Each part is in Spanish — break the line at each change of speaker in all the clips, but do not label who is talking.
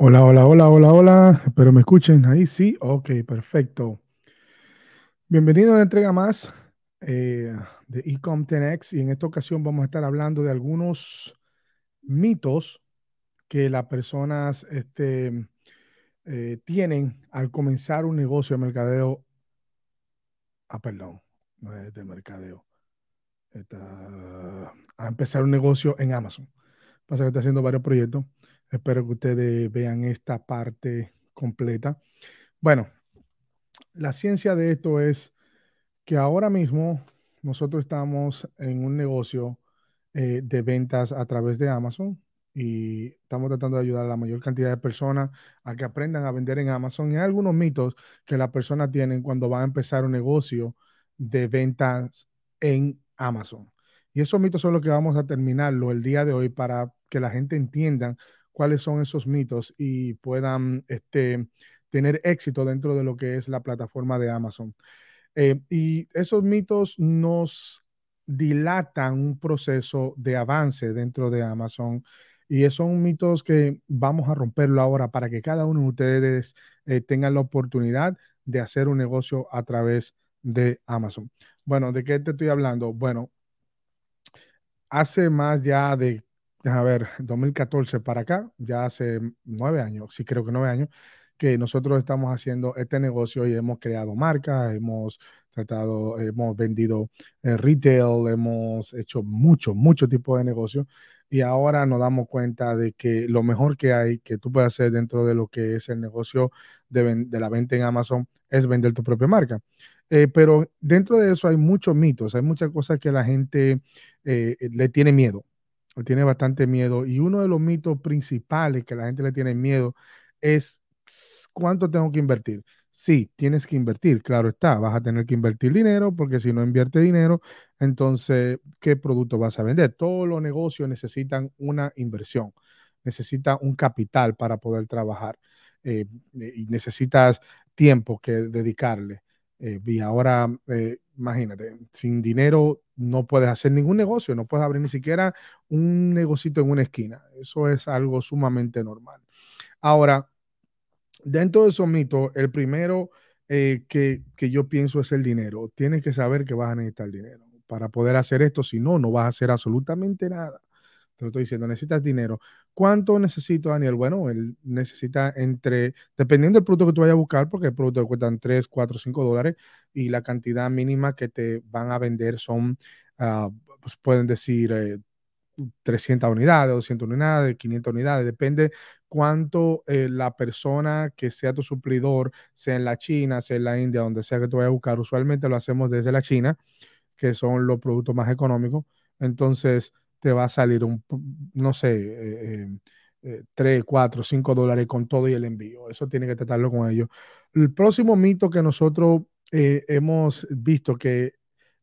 Hola, hola, hola, hola, hola. Espero me escuchen. Ahí sí. Ok, perfecto. Bienvenido a una entrega más eh, de Ecom 10X y en esta ocasión vamos a estar hablando de algunos mitos que las personas este, eh, tienen al comenzar un negocio de mercadeo. Ah, perdón, no es de mercadeo. A empezar un negocio en Amazon. Pasa que está haciendo varios proyectos. Espero que ustedes vean esta parte completa. Bueno, la ciencia de esto es que ahora mismo nosotros estamos en un negocio eh, de ventas a través de Amazon y estamos tratando de ayudar a la mayor cantidad de personas a que aprendan a vender en Amazon. Y hay algunos mitos que las personas tienen cuando van a empezar un negocio de ventas en Amazon. Y esos mitos son los que vamos a terminarlo el día de hoy para que la gente entienda cuáles son esos mitos y puedan este, tener éxito dentro de lo que es la plataforma de Amazon. Eh, y esos mitos nos dilatan un proceso de avance dentro de Amazon. Y son mitos que vamos a romperlo ahora para que cada uno de ustedes eh, tenga la oportunidad de hacer un negocio a través de Amazon. Bueno, ¿de qué te estoy hablando? Bueno, hace más ya de, a ver, 2014 para acá, ya hace nueve años, sí creo que nueve años, que nosotros estamos haciendo este negocio y hemos creado marcas, hemos tratado, hemos vendido eh, retail, hemos hecho mucho, mucho tipo de negocio y ahora nos damos cuenta de que lo mejor que hay que tú puedes hacer dentro de lo que es el negocio de, de la venta en Amazon es vender tu propia marca. Eh, pero dentro de eso hay muchos mitos, hay muchas cosas que la gente eh, le tiene miedo, tiene bastante miedo. Y uno de los mitos principales que la gente le tiene miedo es cuánto tengo que invertir. Sí, tienes que invertir, claro está, vas a tener que invertir dinero porque si no invierte dinero, entonces, ¿qué producto vas a vender? Todos los negocios necesitan una inversión, necesita un capital para poder trabajar eh, y necesitas tiempo que dedicarle. Eh, y ahora, eh, imagínate, sin dinero no puedes hacer ningún negocio, no puedes abrir ni siquiera un negocito en una esquina. Eso es algo sumamente normal. Ahora, dentro de esos mitos, el primero eh, que, que, yo pienso es el dinero. Tienes que saber que vas a necesitar dinero para poder hacer esto, si no, no vas a hacer absolutamente nada. Te lo estoy diciendo, necesitas dinero. ¿Cuánto necesito, Daniel? Bueno, él necesita entre, dependiendo del producto que tú vayas a buscar, porque el producto cuestan 3, 4, 5 dólares y la cantidad mínima que te van a vender son, uh, pues pueden decir, eh, 300 unidades, 200 unidades, 500 unidades, depende cuánto eh, la persona que sea tu suplidor, sea en la China, sea en la India, donde sea que tú vayas a buscar, usualmente lo hacemos desde la China, que son los productos más económicos, entonces te va a salir un, no sé, eh, eh, 3, 4, 5 dólares con todo y el envío. Eso tiene que tratarlo con ellos. El próximo mito que nosotros eh, hemos visto que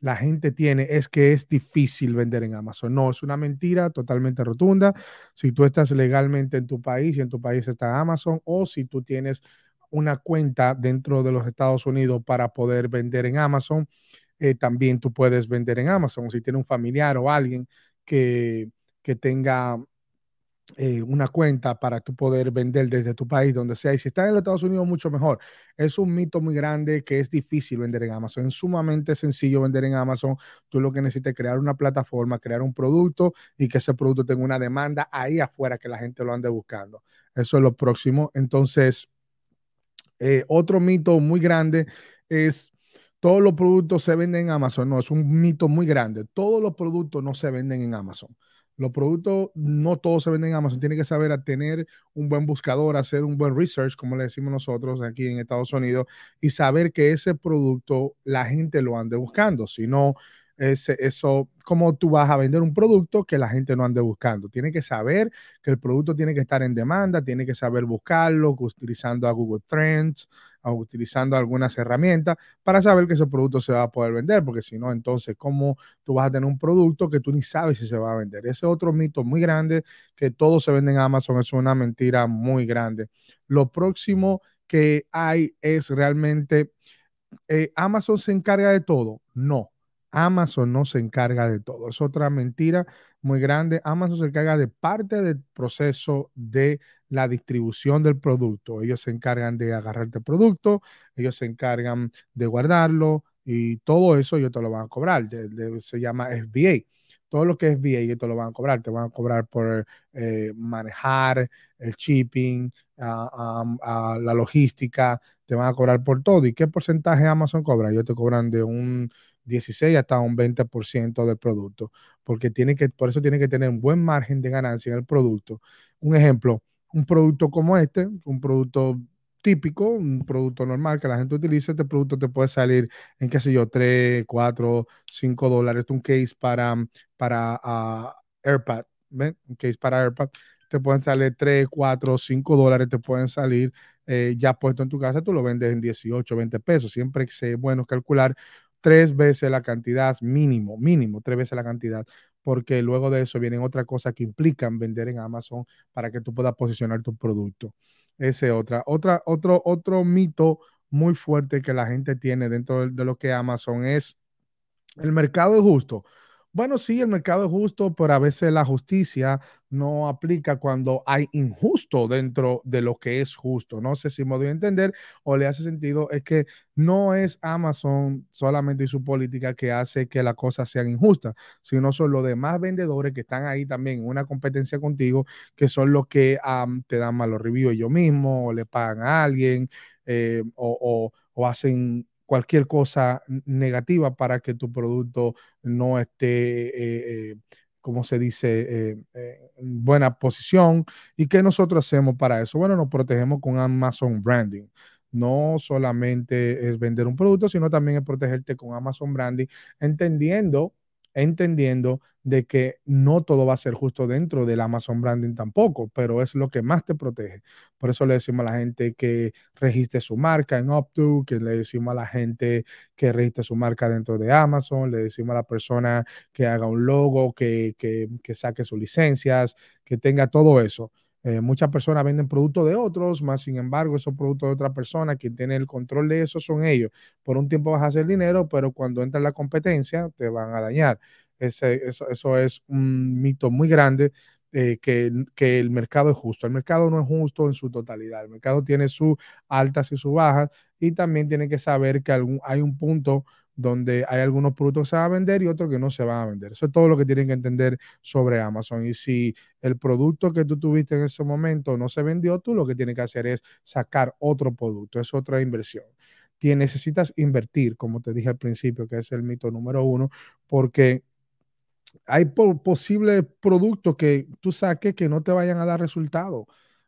la gente tiene es que es difícil vender en Amazon. No, es una mentira totalmente rotunda. Si tú estás legalmente en tu país y en tu país está Amazon o si tú tienes una cuenta dentro de los Estados Unidos para poder vender en Amazon, eh, también tú puedes vender en Amazon. Si tienes un familiar o alguien que, tenga eh, una cuenta para tú poder vender desde tu país, donde sea. Y si estás en los Estados Unidos, mucho mejor. Es un mito muy grande que es difícil vender en Amazon. Es sumamente sencillo vender en Amazon. Tú lo que necesitas es crear una plataforma, crear un producto y que ese producto tenga una demanda ahí afuera que la gente lo ande buscando. Eso es lo próximo. Entonces, eh, otro mito muy grande es todos los productos se venden en Amazon. No, es un mito muy grande. Todos los productos no se venden en Amazon. Los productos no todos se venden en Amazon. Tiene que saber tener un buen buscador, hacer un buen research, como le decimos nosotros aquí en Estados Unidos, y saber que ese producto la gente lo ande buscando. Si no, ese, eso, ¿cómo tú vas a vender un producto que la gente no ande buscando? Tiene que saber que el producto tiene que estar en demanda, tiene que saber buscarlo utilizando a Google Trends, utilizando algunas herramientas para saber que ese producto se va a poder vender, porque si no, entonces, ¿cómo tú vas a tener un producto que tú ni sabes si se va a vender? Ese otro mito muy grande, que todo se vende en Amazon, es una mentira muy grande. Lo próximo que hay es realmente, eh, Amazon se encarga de todo. No, Amazon no se encarga de todo. Es otra mentira muy grande. Amazon se encarga de parte del proceso de la distribución del producto. Ellos se encargan de agarrarte el producto, ellos se encargan de guardarlo y todo eso ellos te lo van a cobrar. se llama FBA. Todo lo que es FBA ellos te lo van a cobrar. Te van a cobrar por eh, manejar el shipping, la logística, te van a cobrar por todo. ¿Y qué porcentaje Amazon cobra? Ellos te cobran de un 16 hasta un 20% del producto, porque tiene que, por eso tiene que tener un buen margen de ganancia en el producto. Un ejemplo, un producto como este, un producto típico, un producto normal que la gente utiliza, este producto te puede salir en, qué sé yo, 3, 4, 5 dólares, un case para, para uh, AirPad, ¿ven? Un case para AirPad, te pueden salir 3, 4, 5 dólares, te pueden salir eh, ya puesto en tu casa, tú lo vendes en 18, 20 pesos. Siempre es bueno calcular tres veces la cantidad mínimo, mínimo, tres veces la cantidad, porque luego de eso vienen otras cosas que implican vender en Amazon para que tú puedas posicionar tu producto. Ese otra, otra, otro, otro mito muy fuerte que la gente tiene dentro de, lo que Amazon es el mercado es justo. Bueno, sí, el mercado es justo, pero a veces la justicia no aplica cuando hay injusto dentro de lo que es justo. No sé si me doy a entender o le hace sentido. Es que no es Amazon solamente y su política que hace que las cosas sean injustas, sino son los demás vendedores que están ahí también en una competencia contigo, que son los que te dan malos reviews ellos mismos, o le pagan a alguien, eh, o, o hacen cualquier cosa negativa para que tu producto no esté, eh, eh, como se dice, eh, en buena posición. ¿Y qué nosotros hacemos para eso? Bueno, nos protegemos con Amazon Branding. No solamente es vender un producto, sino también es protegerte con Amazon Branding, entendiendo entendiendo de que no todo va a ser justo dentro del Amazon Branding tampoco, pero es lo que más te protege. Por eso le decimos a la gente que registre su marca en Optu, que le decimos a la gente que registre su marca dentro de Amazon, le decimos a la persona que haga un logo, que, que, que saque sus licencias, que tenga todo eso. Eh, muchas personas venden productos de otros, más sin embargo, esos productos de otra persona, quien tiene el control de eso son ellos. Por un tiempo vas a hacer dinero, pero cuando entra la competencia te van a dañar. Eso, eso, es un mito muy grande eh, que, que, el mercado es justo. El mercado no es justo en su totalidad. El mercado tiene sus altas y sus bajas y también tiene que saber que algún, hay un punto donde hay algunos productos que se van a vender y otros que no se van a vender. Eso es todo lo que tienen que entender sobre Amazon. Y si el producto que tú tuviste en ese momento no se vendió, tú lo que tienes que hacer es sacar otro producto, es otra inversión. Tienes, necesitas invertir, como te dije al principio, que es el mito número uno, porque hay posibles productos que tú saques que no te vayan a dar resultado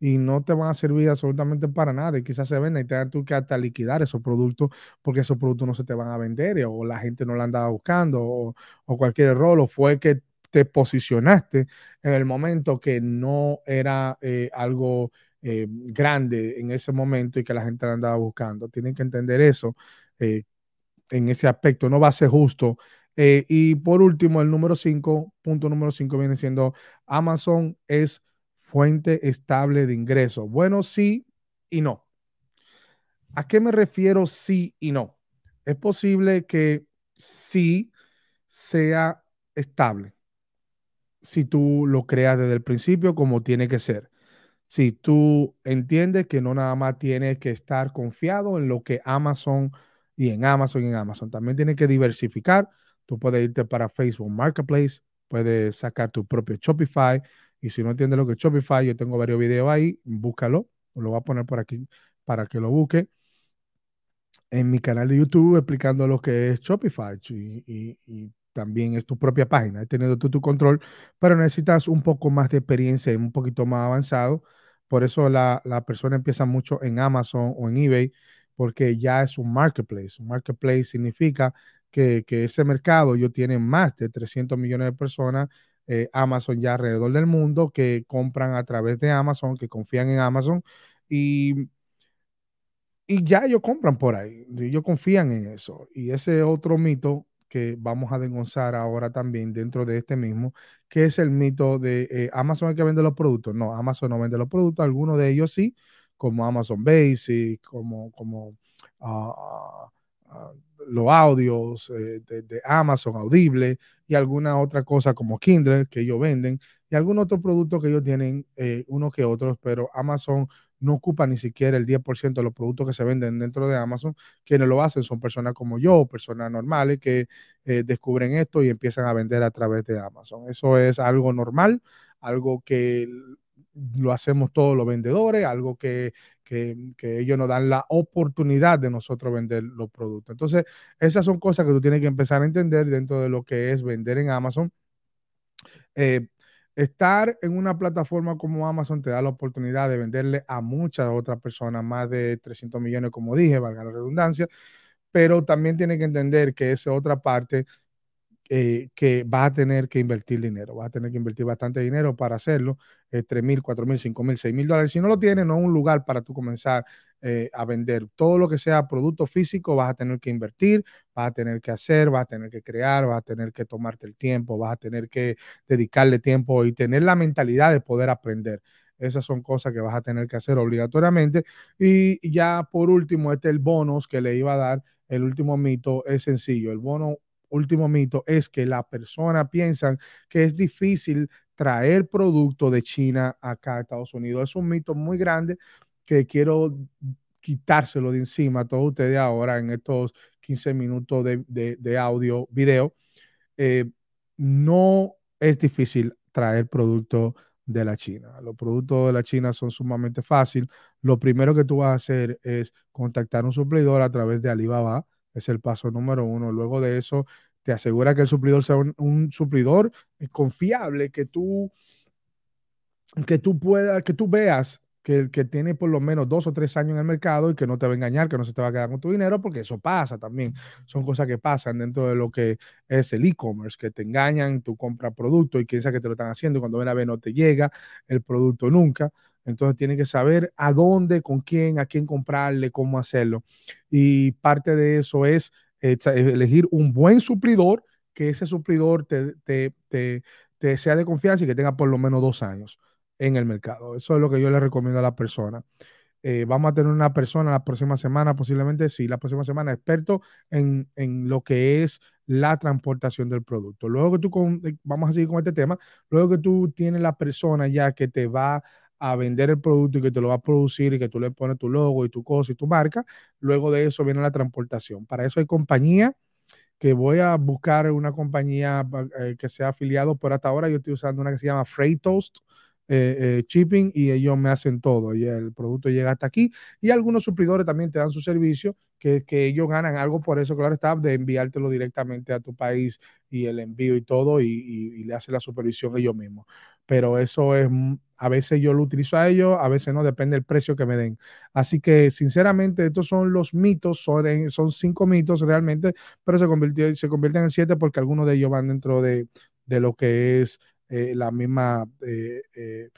y no te van a servir absolutamente para nada y quizás se venda y tengas tú que hasta liquidar esos productos porque esos productos no se te van a vender o la gente no la andaba buscando o, cualquier error o fue que te posicionaste en el momento que no era eh, algo eh, grande en ese momento y que la gente la andaba buscando. Tienen que entender eso eh, en ese aspecto. No va a ser justo. y por último, el número 5, punto número 5 viene siendo Amazon es fuente estable de ingreso. Bueno, sí y no. ¿A qué me refiero sí y no? Es posible que sí sea estable si tú lo creas desde el principio como tiene que ser. Si tú entiendes que no nada más tienes que estar confiado en lo que Amazon y en Amazon y en Amazon, también tienes que diversificar. Tú puedes irte para Facebook Marketplace, puedes sacar tu propio Shopify, y si no entiendes lo que es Shopify, yo tengo varios videos ahí, búscalo, lo voy a poner por aquí para que lo busque. En mi canal de YouTube explicando lo que es Shopify y, también es tu propia página, he tenido tú tu control, pero necesitas un poco más de experiencia y un poquito más avanzado. Por eso la, persona empieza mucho en Amazon o en eBay, porque ya es un marketplace. Un marketplace significa que, que ese mercado yo tiene más de 300 millones de personas eh, Amazon ya alrededor del mundo que compran a través de Amazon, que confían en Amazon y, y ya ellos compran por ahí, ellos confían en eso. Y ese otro mito que vamos a desglosar ahora también dentro de este mismo, que es el mito de eh, Amazon que vender los productos. No, Amazon no vende los productos, algunos de ellos sí, como Amazon Basic, como, como uh, los audios eh, de, Amazon, Audible y alguna otra cosa como Kindle que ellos venden y algún otro producto que ellos tienen, eh, unos que otros, pero Amazon no ocupa ni siquiera el 10% de los productos que se venden dentro de Amazon. Quienes lo hacen son personas como yo, personas normales que eh, descubren esto y empiezan a vender a través de Amazon. Eso es algo normal, algo que lo hacemos todos los vendedores, algo que, ellos nos dan la oportunidad de nosotros vender los productos. Entonces, esas son cosas que tú tienes que empezar a entender dentro de lo que es vender en Amazon. Eh, estar en una plataforma como Amazon te da la oportunidad de venderle a muchas otras personas, más de 300 millones, como dije, valga la redundancia, pero también tiene que entender que esa otra parte eh, que va a tener que invertir dinero, va a tener que invertir bastante dinero para hacerlo, eh, 3 mil, 4 mil, 5 mil, 6 mil dólares. Si no lo tienes, no es un lugar para tú comenzar eh, a vender. Todo lo que sea producto físico vas a tener que invertir, vas a tener que hacer, vas a tener que crear, vas a tener que tomarte el tiempo, vas a tener que dedicarle tiempo y tener la mentalidad de poder aprender. Esas son cosas que vas a tener que hacer obligatoriamente. Y ya por último, este es el bonus que le iba a dar. El último mito es sencillo. El bono último mito es que la persona piensa que es difícil traer producto de China acá a Estados Unidos. Es un mito muy grande que quiero quitárselo de encima a todos ustedes ahora en estos 15 minutos de, audio, video. Eh, no es difícil traer producto de la China. Los productos de la China son sumamente fáciles. Lo primero que tú vas a hacer es contactar a un suplidor a través de Alibaba es el paso número uno. Luego de eso, te asegura que el suplidor sea un, suplidor confiable, que tú, que tú puedas, que tú veas que, que tiene por lo menos dos o tres años en el mercado y que no te va a engañar, que no se te va a quedar con tu dinero, porque eso pasa también. Son cosas que pasan dentro de lo que es el e-commerce, que te engañan, tú compras producto y piensas que te lo están haciendo y cuando ven a ver no te llega el producto nunca. Entonces tiene que saber a dónde, con quién, a quién comprarle, cómo hacerlo. Y parte de eso es eh, elegir un buen suplidor, que ese suplidor te, sea de confianza y que tenga por lo menos dos años en el mercado. Eso es lo que yo le recomiendo a la persona. Eh, vamos a tener una persona la próxima semana, posiblemente sí, la próxima semana, experto en, lo que es la transportación del producto. Luego que tú, eh, vamos a seguir con este tema, luego que tú tienes la persona ya que te va a vender el producto y que te lo va a producir y que tú le pones tu logo y tu cosa y tu marca, luego de eso viene la transportación. Para eso hay compañía que voy a buscar una compañía eh, que sea afiliado, por hasta ahora yo estoy usando una que se llama Freight Toast eh, eh, Shipping y ellos me hacen todo y el producto llega hasta aquí y algunos suplidores también te dan su servicio que, que ellos ganan algo por eso, claro está, de enviártelo directamente a tu país y el envío y todo y, y le hace la supervisión ellos mismos pero eso es, a veces yo lo utilizo a ellos, a veces no, depende del precio que me den. Así que, sinceramente, estos son los mitos, son, son cinco mitos realmente, pero se, convirtió, se convierten en siete porque algunos de ellos van dentro de, lo que es eh, la misma eh, eh,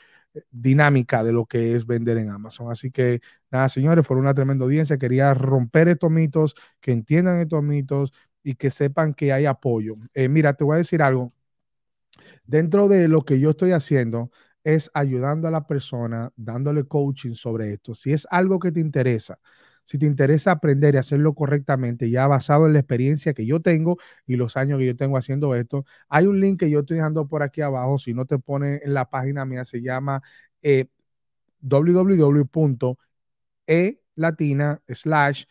dinámica de lo que es vender en Amazon. Así que, nada, señores, por una tremenda audiencia, quería romper estos mitos, que entiendan estos mitos y que sepan que hay apoyo. mira, te voy a decir algo Dentro de lo que yo estoy haciendo es ayudando a la persona, dándole coaching sobre esto. Si es algo que te interesa, si te interesa aprender y hacerlo correctamente, ya basado en la experiencia que yo tengo y los años que yo tengo haciendo esto, hay un link que yo estoy dejando por aquí abajo. Si no te pone en la página mía, se llama eh, www.elatina slash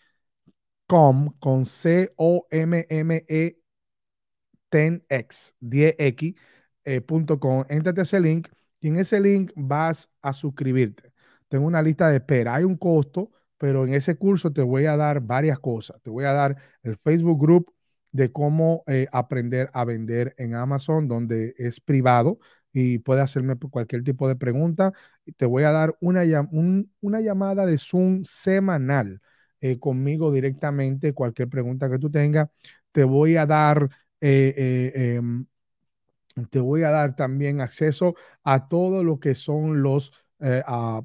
com con C O M M E 10x 10x eh, .com, entrate a ese link y en ese link vas a suscribirte. Tengo una lista de espera. Hay un costo, pero en ese curso te voy a dar varias cosas. Te voy a dar el Facebook Group de cómo eh, aprender a vender en Amazon, donde es privado y puedes hacerme cualquier tipo de pregunta. Te voy a dar una, una llamada de Zoom semanal eh, conmigo directamente, cualquier pregunta que tú tengas. Te voy a dar em, te voy a dar también acceso a todo lo que son los eh,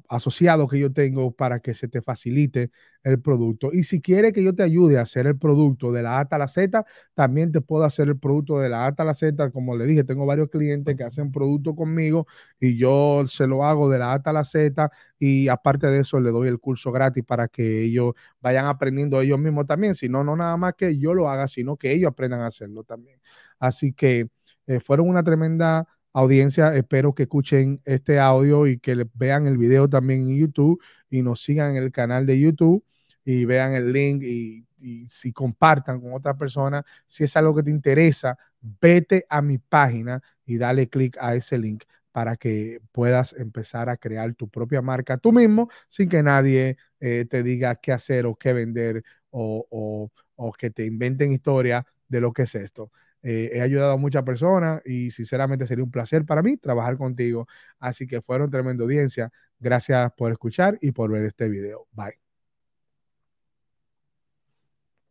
asociado que yo tengo para que se te facilite el producto. Y si quiere que yo te ayude a hacer el producto de la A a la Z, también te puedo hacer el producto de la A a la Z. Como le dije, tengo varios clientes que hacen producto conmigo y yo se lo hago de la A a la Z y aparte de eso le doy el curso gratis para que ellos vayan aprendiendo ellos mismos también. Si no, no nada más que yo lo haga, sino que ellos aprendan a hacerlo también. Así que eh, fueron una tremenda audiencia, espero que escuchen este audio y que vean el video también en YouTube y nos sigan en el canal de YouTube y vean el link y, si compartan con otra persona, si es algo que te interesa, vete a mi página y dale clic a ese link para que puedas empezar a crear tu propia marca tú mismo sin que nadie eh, te diga qué hacer o qué vender o, o que te inventen historia de lo que es esto. Eh, he ayudado a muchas personas y sinceramente sería un placer para mí trabajar contigo. Así que fueron tremenda audiencia. Gracias por escuchar y por ver este video. Bye.